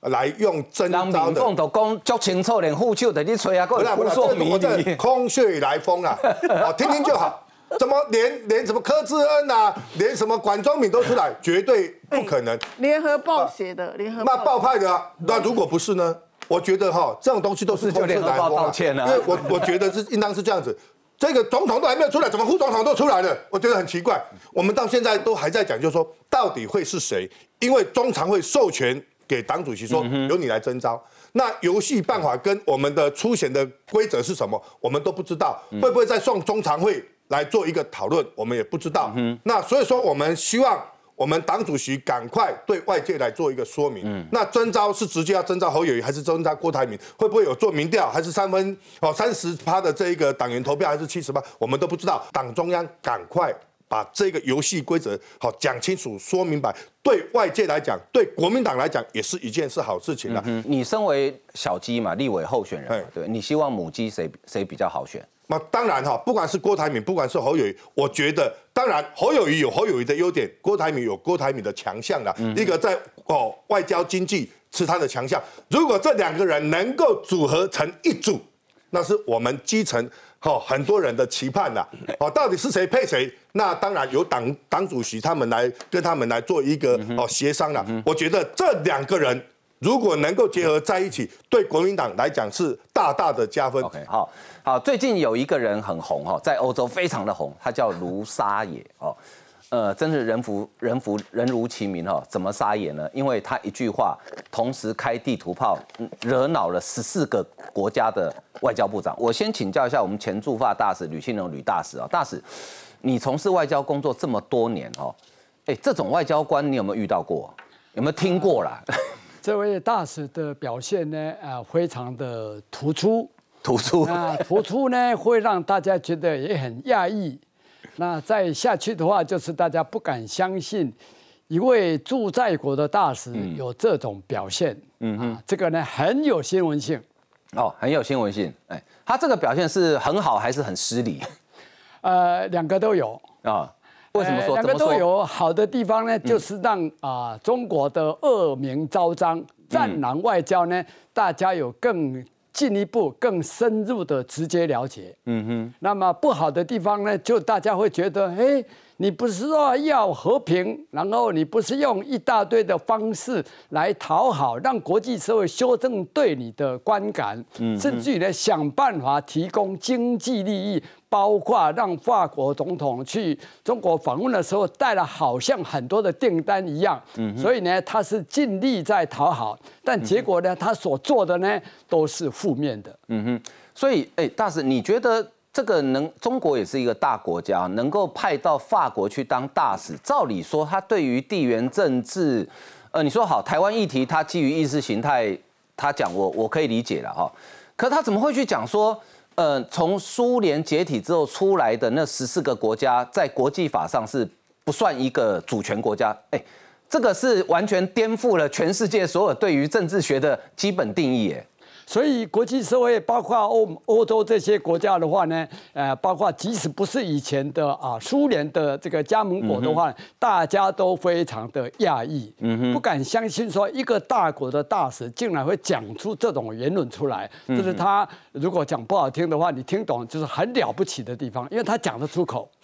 来用真刀的？民众都讲足清楚，连副手的你吹啊，够扑朔迷离，空穴来风啊！好，听听就好。怎么连连什么柯志恩啊，连什么管中敏都出来，绝对不可能。联合报写的，联合那报派的，那如果不是呢？我觉得哈，这种东西都是空穴来风啊。因为我我觉得是应当是这样子。这个总统都还没有出来，怎么副总统都出来了？我觉得很奇怪。我们到现在都还在讲，就是说到底会是谁？因为中常会授权给党主席说由你来征召，那游戏办法跟我们的出选的规则是什么，我们都不知道。会不会再送中常会来做一个讨论，我们也不知道。那所以说，我们希望。我们党主席赶快对外界来做一个说明。嗯，那征召是直接要征召侯友谊，还是征召郭台铭？会不会有做民调，还是三分哦三十趴的这一个党员投票，还是七十趴？我们都不知道。党中央赶快把这个游戏规则好讲清楚、说明白，对外界来讲，对国民党来讲，也是一件是好事情了。你身为小鸡嘛，立委候选人，对，你希望母鸡谁谁比较好选？那当然哈，不管是郭台铭，不管是侯友谊，我觉得当然侯友谊有侯友谊的优点，郭台铭有郭台铭的强项啦。一个在哦外交经济是他的强项。如果这两个人能够组合成一组，那是我们基层哦很多人的期盼呐。哦，到底是谁配谁？那当然由党党主席他们来跟他们来做一个哦协商了。我觉得这两个人。如果能够结合在一起，对国民党来讲是大大的加分。OK，好，好，最近有一个人很红哈，在欧洲非常的红，他叫卢沙野哦，呃，真是人服人服人如其名哈。怎么沙野呢？因为他一句话，同时开地图炮，惹恼了十四个国家的外交部长。我先请教一下我们前驻法大使吕庆龙吕大使啊，大使，你从事外交工作这么多年哦，哎，这种外交官你有没有遇到过？有没有听过啦？这位大使的表现呢，啊，非常的突出，突出啊，突出呢，会让大家觉得也很讶异。那再下去的话，就是大家不敢相信一位驻在国的大使有这种表现。嗯哼，这个呢很有新闻性。哦，很有新闻性。哎，他这个表现是很好还是很失礼？呃，两个都有啊。为什么说两个都有好的地方呢？就是让啊中国的恶名昭彰、战狼外交呢，大家有更进一步、更深入的直接了解。嗯哼。那么不好的地方呢，就大家会觉得，哎，你不是说要和平，然后你不是用一大堆的方式来讨好，让国际社会修正对你的观感，甚至于呢想办法提供经济利益，包括让法国总统去中国访问的时候带了好像很多的订单一样。所以呢，他是尽力在讨好，但结果呢，他所做的呢都是负面的。嗯哼，所以哎，大使，你觉得？这个能，中国也是一个大国家，能够派到法国去当大使，照理说他对于地缘政治，呃，你说好台湾议题，他基于意识形态，他讲我我可以理解了哈，可他怎么会去讲说，呃，从苏联解体之后出来的那十四个国家，在国际法上是不算一个主权国家？哎，这个是完全颠覆了全世界所有对于政治学的基本定义，哎。所以国际社会包括欧欧洲这些国家的话呢，呃，包括即使不是以前的啊苏联的这个加盟国的话，大家都非常的讶异，不敢相信说一个大国的大使竟然会讲出这种言论出来。就是他如果讲不好听的话，你听懂就是很了不起的地方，因为他讲得出口。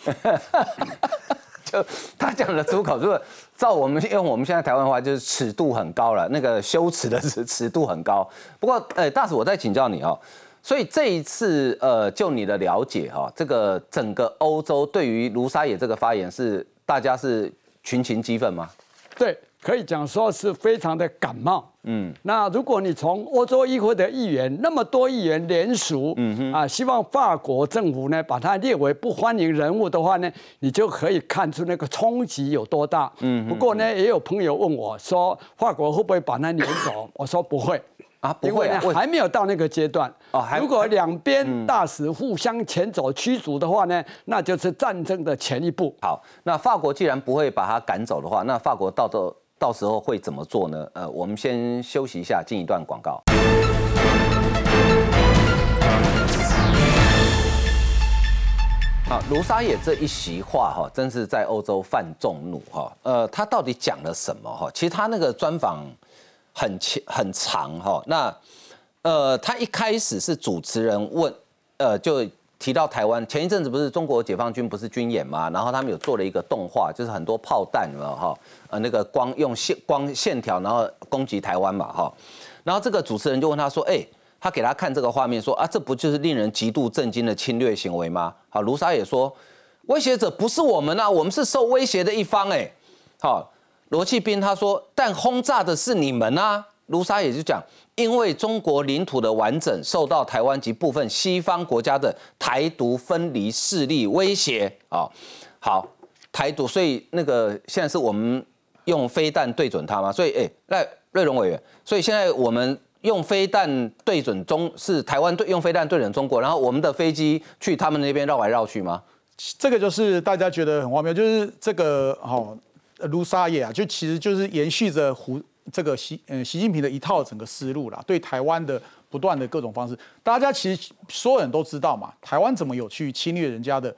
就他讲的出口，如果照我们用我们现在台湾话，就是尺度很高了，那个羞耻的尺尺度很高。不过，呃，大使，我再请教你哦。所以这一次，呃，就你的了解哈，这个整个欧洲对于卢沙野这个发言是大家是群情激愤吗？对。可以讲说是非常的感冒，嗯，那如果你从欧洲议会的议员那么多议员联署，嗯哼，啊，希望法国政府呢把它列为不欢迎人物的话呢，你就可以看出那个冲击有多大，嗯。不过呢，也有朋友问我说，法国会不会把他撵走？我说不会啊，不会，还没有到那个阶段。哦，如果两边大使互相前走驱逐的话呢，那就是战争的前一步。好，那法国既然不会把他赶走的话，那法国到这。到时候会怎么做呢？呃，我们先休息一下，进一段广告。好，卢沙野这一席话哈，真是在欧洲犯众怒哈。呃，他到底讲了什么哈？其实他那个专访很长很长哈。那呃，他一开始是主持人问，呃，就。提到台湾，前一阵子不是中国解放军不是军演吗？然后他们有做了一个动画，就是很多炮弹有没有哈？呃，那个光用线光线条，然后攻击台湾嘛哈。然后这个主持人就问他说：“哎，他给他看这个画面，说啊，这不就是令人极度震惊的侵略行为吗？”好，卢沙也说，威胁者不是我们啊，我们是受威胁的一方哎。好，罗启斌他说，但轰炸的是你们啊。卢沙也就讲。因为中国领土的完整受到台湾及部分西方国家的台独分离势力威胁啊，好，台独，所以那个现在是我们用飞弹对准他吗？所以，哎，那瑞荣委员，所以现在我们用飞弹对准中，是台湾对用飞弹对准中国，然后我们的飞机去他们那边绕来绕去吗？这个就是大家觉得很荒谬，就是这个哦，卢沙野啊，就其实就是延续着胡。这个习嗯习近平的一套整个思路啦，对台湾的不断的各种方式，大家其实所有人都知道嘛，台湾怎么有去侵略人家的，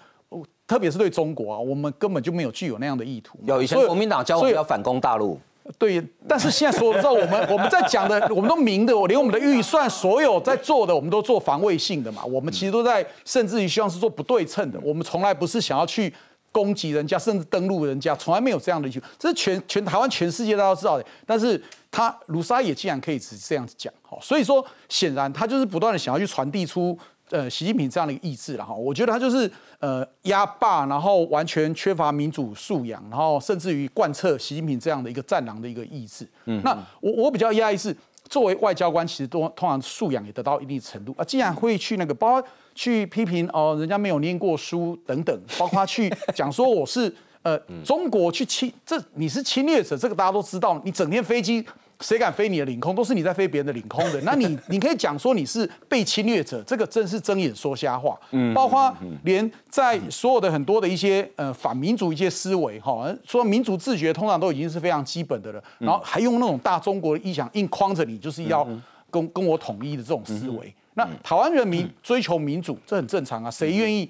特别是对中国啊，我们根本就没有具有那样的意图。有以前国民党教我们要反攻大陆，对，但是现在所有知道我们我们在讲的，我们都明的，我连我们的预算所有在做的，我们都做防卫性的嘛，我们其实都在，甚至于希望是做不对称的，我们从来不是想要去。攻击人家，甚至登陆人家，从来没有这样的求，这是全全台湾全世界大家都知道的。但是他卢沙也竟然可以只这样子讲，好，所以说显然他就是不断的想要去传递出呃习近平这样的一个意志了哈。我觉得他就是呃压霸，然后完全缺乏民主素养，然后甚至于贯彻习近平这样的一个战狼的一个意志。嗯，那我我比较压抑是。作为外交官，其实都通常素养也得到一定程度啊。竟然会去那个，包括去批评哦，人家没有念过书等等，包括去讲说我是呃中国去侵，这你是侵略者，这个大家都知道。你整天飞机。谁敢飞你的领空，都是你在飞别人的领空的。那你你可以讲说你是被侵略者，这个真是睁眼说瞎话。嗯，包括连在所有的很多的一些呃反民主一些思维哈，说民主自觉通常都已经是非常基本的了，然后还用那种大中国的意想硬框着你，就是要跟跟我统一的这种思维。那台湾人民追求民主，这很正常啊，谁愿意？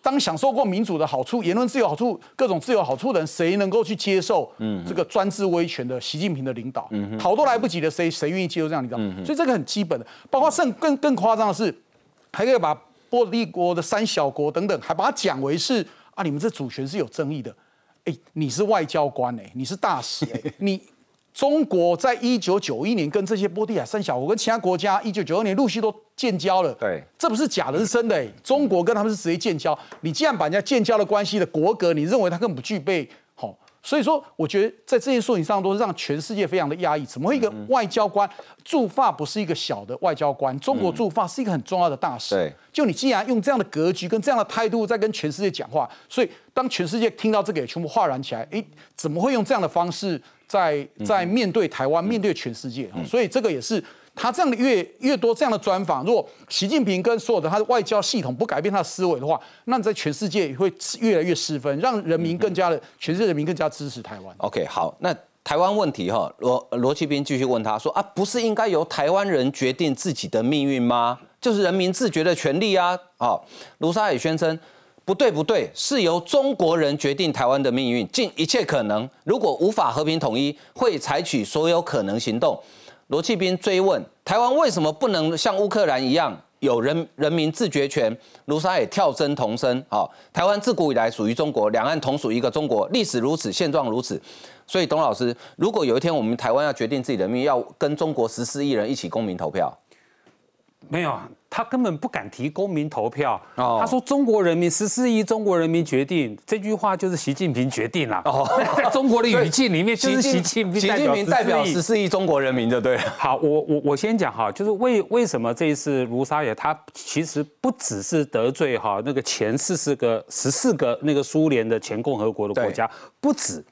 当享受过民主的好处、言论自由好处、各种自由好处的人，谁能够去接受这个专制威权的习近平的领导？逃都来不及的，谁谁愿意接受这样领导？所以这个很基本的。包括甚更更夸张的是，还可以把波罗的国的三小国等等，还把它讲为是啊，你们这主权是有争议的，哎，你是外交官哎，你是大使哎，你中国在一九九一年跟这些波地海三小国跟其他国家一九九二年陆续都建交了，对，这不是假的，是真的哎，中国跟他们是直接建交，你既然把人家建交的关系的国格，你认为他根本不具备好。所以说，我觉得在这件事情上都是让全世界非常的压抑。怎么会一个外交官驻法不是一个小的外交官？中国驻法是一个很重要的大使。对，就你既然用这样的格局跟这样的态度在跟全世界讲话，所以当全世界听到这个也全部哗然起来。哎，怎么会用这样的方式在在面对台湾、面对全世界？所以这个也是。他这样的越越多这样的专访，如果习近平跟所有的他的外交系统不改变他的思维的话，那在全世界会越来越失分，让人民更加的全世界人民更加支持台湾。OK，好，那台湾问题哈，罗罗启斌继续问他说啊，不是应该由台湾人决定自己的命运吗？就是人民自觉的权利啊！啊，卢沙也宣称不对不对，是由中国人决定台湾的命运，尽一切可能，如果无法和平统一，会采取所有可能行动。罗启斌追问台湾为什么不能像乌克兰一样有人人民自决权？卢沙也跳针同声：啊，台湾自古以来属于中国，两岸同属一个中国，历史如此，现状如此。所以，董老师，如果有一天我们台湾要决定自己的命运，要跟中国十四亿人一起公民投票？没有，他根本不敢提公民投票。他说：“中国人民十四亿中国人民决定。”这句话就是习近平决定了。哦，在 中国的语境里面，就是习近平习近平代表十四亿中国人民，就对了。好，我我我先讲哈，就是为为什么这一次卢沙野他其实不只是得罪哈那个前四四个十四个那个苏联的前共和国的国家，不止，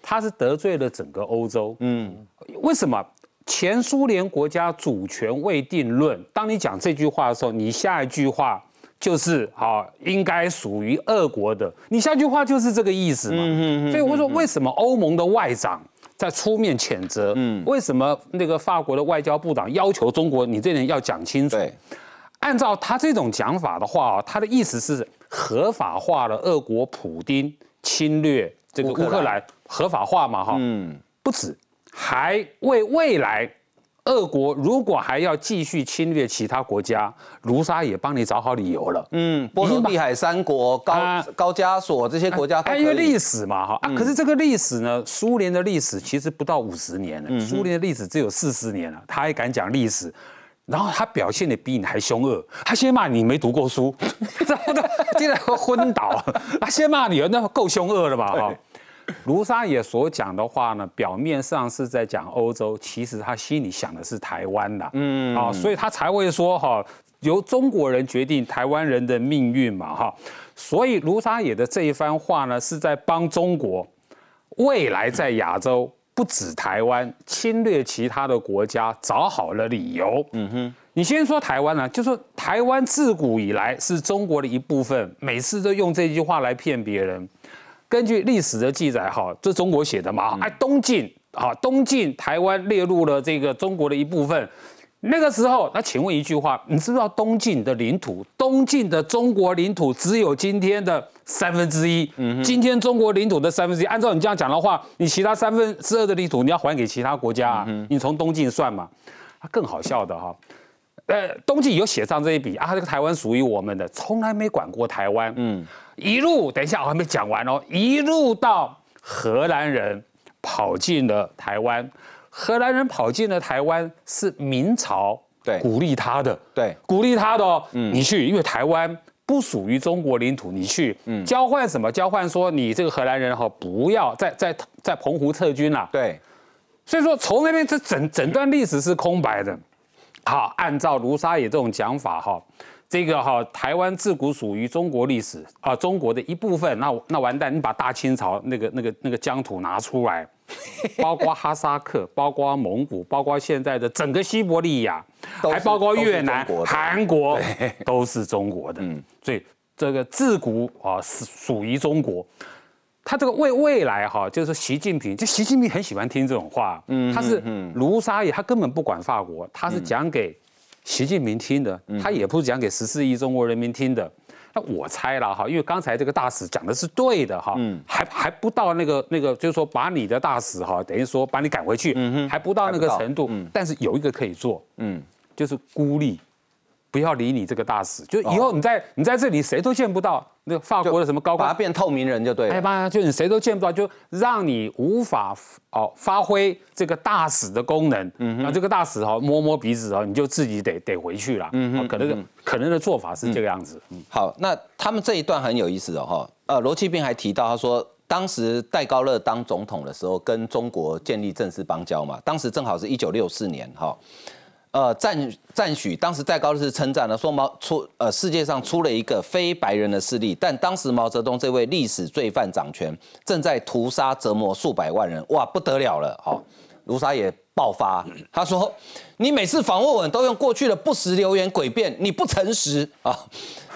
他是得罪了整个欧洲。嗯，为什么？前苏联国家主权未定论。当你讲这句话的时候，你下一句话就是好，应该属于俄国的。你下句话就是这个意思嘛？所以我说，为什么欧盟的外长在出面谴责？嗯，为什么那个法国的外交部长要求中国，你这点要讲清楚？按照他这种讲法的话，他的意思是合法化了俄国普丁侵略这个乌克兰，合法化嘛？哈，嗯，不止。还为未来，俄国如果还要继续侵略其他国家，卢沙也帮你找好理由了。嗯，波罗的海三国、高高加索这些国家，因为历史嘛，哈啊。可是这个历史呢，苏联的历史其实不到五十年了，苏联的历史只有四十年了，他还敢讲历史，然后他表现的比你还凶恶，他先骂你没读过书，然后竟然昏倒，他先骂你，那够凶恶了吧？哈。卢沙野所讲的话呢，表面上是在讲欧洲，其实他心里想的是台湾的，嗯，啊，所以他才会说哈，由中国人决定台湾人的命运嘛，哈，所以卢沙野的这一番话呢，是在帮中国未来在亚洲不止台湾侵略其他的国家找好了理由，嗯哼，你先说台湾呢，就说台湾自古以来是中国的一部分，每次都用这句话来骗别人。根据历史的记载，哈，这中国写的嘛，哎，东晋，啊，东晋台湾列入了这个中国的一部分。那个时候，那请问一句话，你知不知道东晋的领土，东晋的中国领土只有今天的三分之一。嗯，今天中国领土的三分之一，按照你这样讲的话，你其他三分之二的领土你要还给其他国家啊？你从东晋算嘛？更好笑的哈。呃，冬季有写上这一笔啊，这个台湾属于我们的，从来没管过台湾。嗯，一路等一下我还没讲完哦，一路到荷兰人跑进了台湾，荷兰人跑进了台湾是明朝对鼓励他的，对鼓励他的哦，你去，因为台湾不属于中国领土，你去，嗯，交换什么？交换说你这个荷兰人哈，不要在在在澎湖撤军了。对，所以说从那边这整整段历史是空白的。好，按照卢沙野这种讲法，哈，这个哈，台湾自古属于中国历史啊，中国的一部分。那那完蛋，你把大清朝那个那个那个疆土拿出来，包括哈萨克，包括蒙古，包括现在的整个西伯利亚，还包括越南、韩国，都是中国的。嗯，所以这个自古啊是属于中国。他这个未未来哈，就是习近平，就习近平很喜欢听这种话。嗯，他是卢沙野，他根本不管法国，他是讲给习近平听的，他也不是讲给十四亿中国人民听的。那我猜了哈，因为刚才这个大使讲的是对的哈，还还不到那个那个，就是说把你的大使哈，等于说把你赶回去，还不到那个程度。但是有一个可以做，嗯，就是孤立不要理你这个大使，就以后你在你在这里谁都见不到。那个法国的什么高官，把它变透明人就对了。哎妈，就你谁都见不到，就让你无法哦发挥这个大使的功能。嗯，那这个大使哦摸摸鼻子哦，你就自己得得回去了。嗯可能可能的做法是这个样子。嗯，好，那他们这一段很有意思哦哈。呃，罗启斌还提到，他说当时戴高乐当总统的时候，跟中国建立正式邦交嘛，当时正好是一九六四年哈。呃，赞赞许当时戴高乐是称赞了，说毛出呃世界上出了一个非白人的势力，但当时毛泽东这位历史罪犯掌权，正在屠杀折磨数百万人，哇不得了了，哈，卢沙也爆发，他说你每次访问我都用过去的不实留言诡辩，你不诚实啊。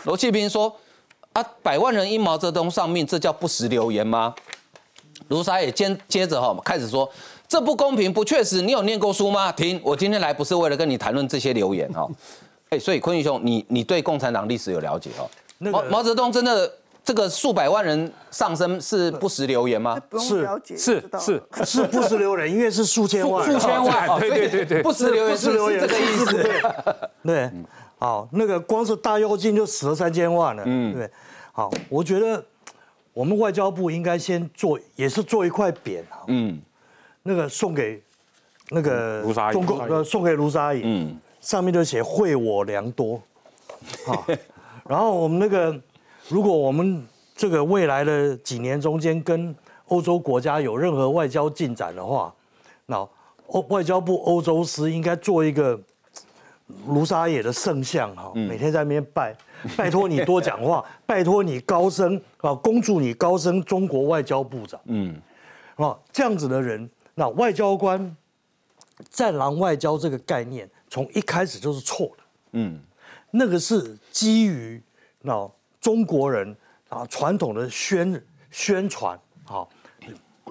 罗启斌说啊，百万人因毛泽东丧命，这叫不实留言吗？卢沙也接接着哈开始说。这不公平，不确实。你有念过书吗？停！我今天来不是为了跟你谈论这些留言哈。哎，所以坤宇兄，你你对共产党历史有了解哦？毛毛泽东真的这个数百万人上升是不实留言吗？是是是是不实留言，因为是数千万，数千万，对对对对，不实留言是这个意思。对，好，那个光是大妖精就死了三千万了。嗯，对。好，我觉得我们外交部应该先做，也是做一块匾啊。嗯。那个送给那个中共呃送给卢沙野，嗯，上面就写惠我良多，好，然后我们那个如果我们这个未来的几年中间跟欧洲国家有任何外交进展的话，那欧外交部欧洲司应该做一个卢沙野的圣像哈，每天在那边拜，拜托你多讲话，拜托你高升啊，恭祝你高升中国外交部长，嗯，啊这样子的人。那外交官“战狼外交”这个概念，从一开始就是错的。嗯，那个是基于那中国人啊传统的宣宣传，啊，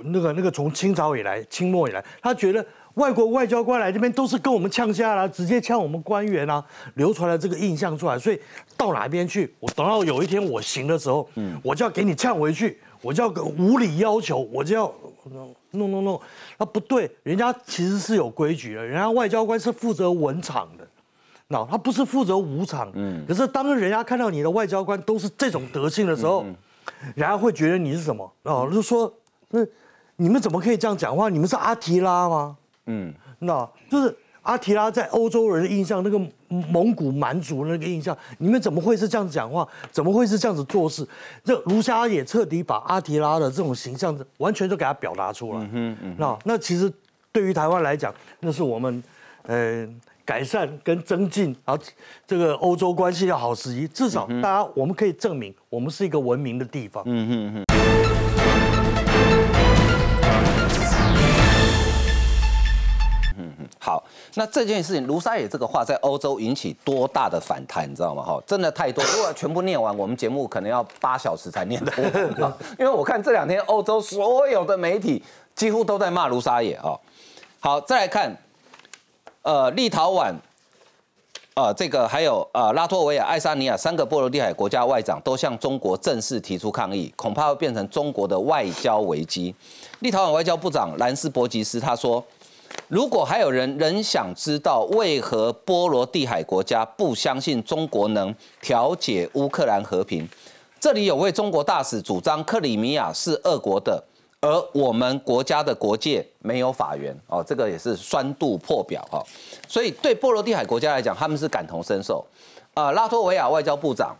那个那个从清朝以来、清末以来，他觉得外国外交官来这边都是跟我们呛下啦，直接呛我们官员啊，流传了这个印象出来。所以到哪边去，我等到有一天我行的时候，嗯，我就要给你呛回去，我就要无理要求，我就要。No no no，那不对，人家其实是有规矩的，人家外交官是负责文场的，那他不是负责武场。嗯。可是当人家看到你的外交官都是这种德性的时候，人家会觉得你是什么？哦，就说那你们怎么可以这样讲话？你们是阿提拉吗？嗯，那就是。阿提拉在欧洲人的印象，那个蒙古蛮族那个印象，你们怎么会是这样子讲话？怎么会是这样子做事？这卢沙也彻底把阿提拉的这种形象完全都给他表达出来。那那其实对于台湾来讲，那是我们呃改善跟增进啊这个欧洲关系的好时机。至少大家我们可以证明，我们是一个文明的地方。嗯嗯嗯。好，那这件事情，卢沙野这个话在欧洲引起多大的反弹，你知道吗？哈，真的太多，如果全部念完，我们节目可能要八小时才念得完。因为我看这两天欧洲所有的媒体几乎都在骂卢沙野啊。好，再来看，呃，立陶宛，呃，这个还有呃，拉脱维亚、爱沙尼亚三个波罗的海国家外长都向中国正式提出抗议，恐怕会变成中国的外交危机。立陶宛外交部长兰斯伯吉斯他说。如果还有人仍想知道为何波罗的海国家不相信中国能调解乌克兰和平，这里有位中国大使主张克里米亚是俄国的，而我们国家的国界没有法源哦，这个也是酸度破表哈。所以对波罗的海国家来讲，他们是感同身受。啊，拉脱维亚外交部长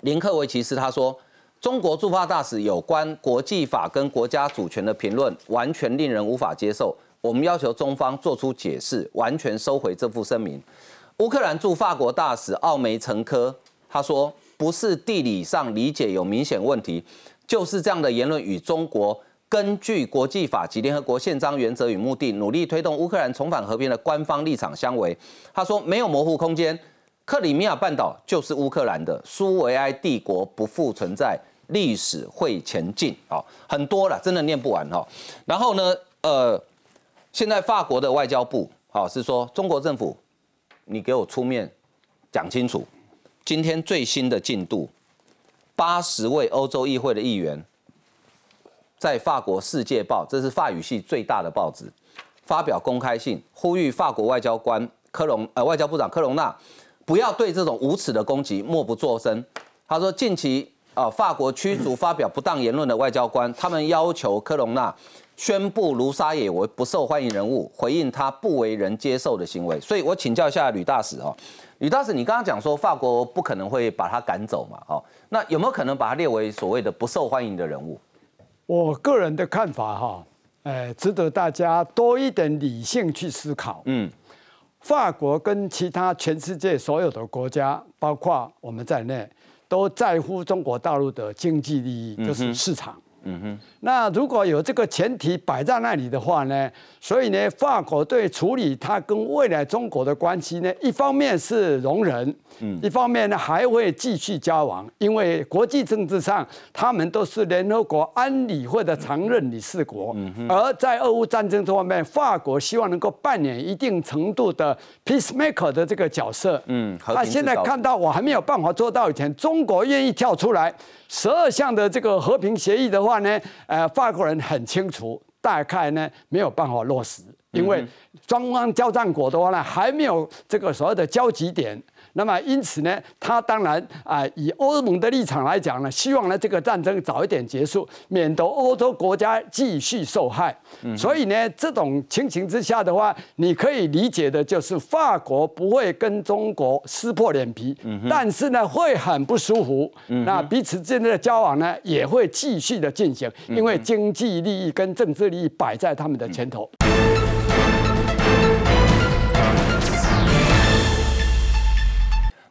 林克维奇斯他说，中国驻法大使有关国际法跟国家主权的评论，完全令人无法接受。我们要求中方做出解释，完全收回这副声明。乌克兰驻法国大使奥梅陈科他说：“不是地理上理解有明显问题，就是这样的言论与中国根据国际法及联合国宪章原则与目的，努力推动乌克兰重返和平的官方立场相违。”他说：“没有模糊空间，克里米亚半岛就是乌克兰的，苏维埃帝国不复存在，历史会前进。”哦，很多了，真的念不完哈。然后呢，呃。现在法国的外交部，好是说中国政府，你给我出面讲清楚，今天最新的进度，八十位欧洲议会的议员，在法国《世界报》，这是法语系最大的报纸，发表公开信，呼吁法国外交官科隆，呃，外交部长科隆纳不要对这种无耻的攻击默不作声。他说，近期啊，法国驱逐发表不当言论的外交官，他们要求科隆纳宣布卢沙野为不受欢迎人物，回应他不为人接受的行为。所以我请教一下吕大使哦，吕大使，你刚刚讲说法国不可能会把他赶走嘛？哦，那有没有可能把他列为所谓的不受欢迎的人物？我个人的看法哈，呃，值得大家多一点理性去思考。嗯，法国跟其他全世界所有的国家，包括我们在内，都在乎中国大陆的经济利益，就是市场。嗯哼，那如果有这个前提摆在那里的话呢，所以呢，法国对处理它跟未来中国的关系呢，一方面是容忍，嗯，一方面呢还会继续交往，因为国际政治上他们都是联合国安理会的常任理事国，嗯哼，而在俄乌战争这方面，法国希望能够扮演一定程度的 peacemaker 的这个角色，嗯，他现在看到我还没有办法做到以前，中国愿意跳出来。十二项的这个和平协议的话呢，呃，法国人很清楚，大概呢没有办法落实，因为双方交战国的话呢，还没有这个所谓的交集点。那么因此呢，他当然啊，以欧盟的立场来讲呢，希望呢这个战争早一点结束，免得欧洲国家继续受害。所以呢，这种情形之下的话，你可以理解的就是法国不会跟中国撕破脸皮，但是呢会很不舒服。那彼此之间的交往呢也会继续的进行，因为经济利益跟政治利益摆在他们的前头。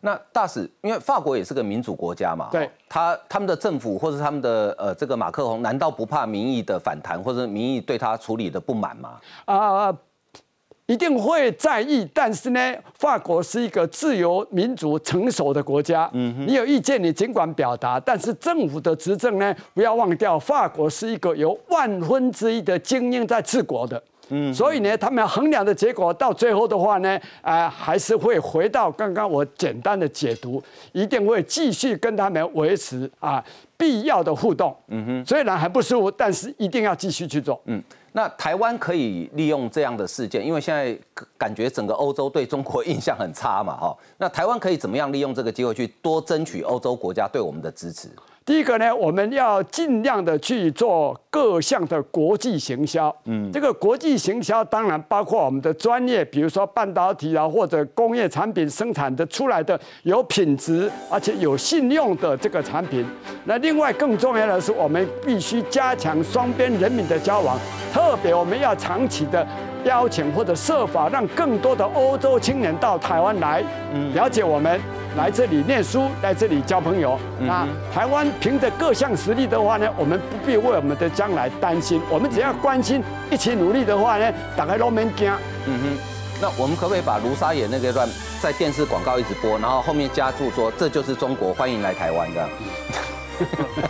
那大使，因为法国也是个民主国家嘛，对，他他们的政府或者他们的呃这个马克龙，难道不怕民意的反弹或者民意对他处理的不满吗？啊，一定会在意，但是呢，法国是一个自由民主成熟的国家，嗯，你有意见你尽管表达，但是政府的执政呢，不要忘掉，法国是一个有万分之一的精英在治国的。嗯，所以呢，他们衡量的结果到最后的话呢，啊，还是会回到刚刚我简单的解读，一定会继续跟他们维持啊必要的互动。嗯哼，虽然还不舒服，但是一定要继续去做。嗯，那台湾可以利用这样的事件，因为现在感觉整个欧洲对中国印象很差嘛，哈，那台湾可以怎么样利用这个机会去多争取欧洲国家对我们的支持？第一个呢，我们要尽量的去做各项的国际行销。嗯，这个国际行销当然包括我们的专业，比如说半导体啊，或者工业产品生产的出来的有品质而且有信用的这个产品。那另外更重要的是，我们必须加强双边人民的交往，特别我们要长期的。邀请或者设法让更多的欧洲青年到台湾来了解我们，来这里念书，来这里交朋友。那台湾凭着各项实力的话呢，我们不必为我们的将来担心，我们只要关心，一起努力的话呢，打开龙门惊。嗯哼，那我们可不可以把卢沙野那个段在电视广告一直播，然后后面加注说这就是中国，欢迎来台湾这样？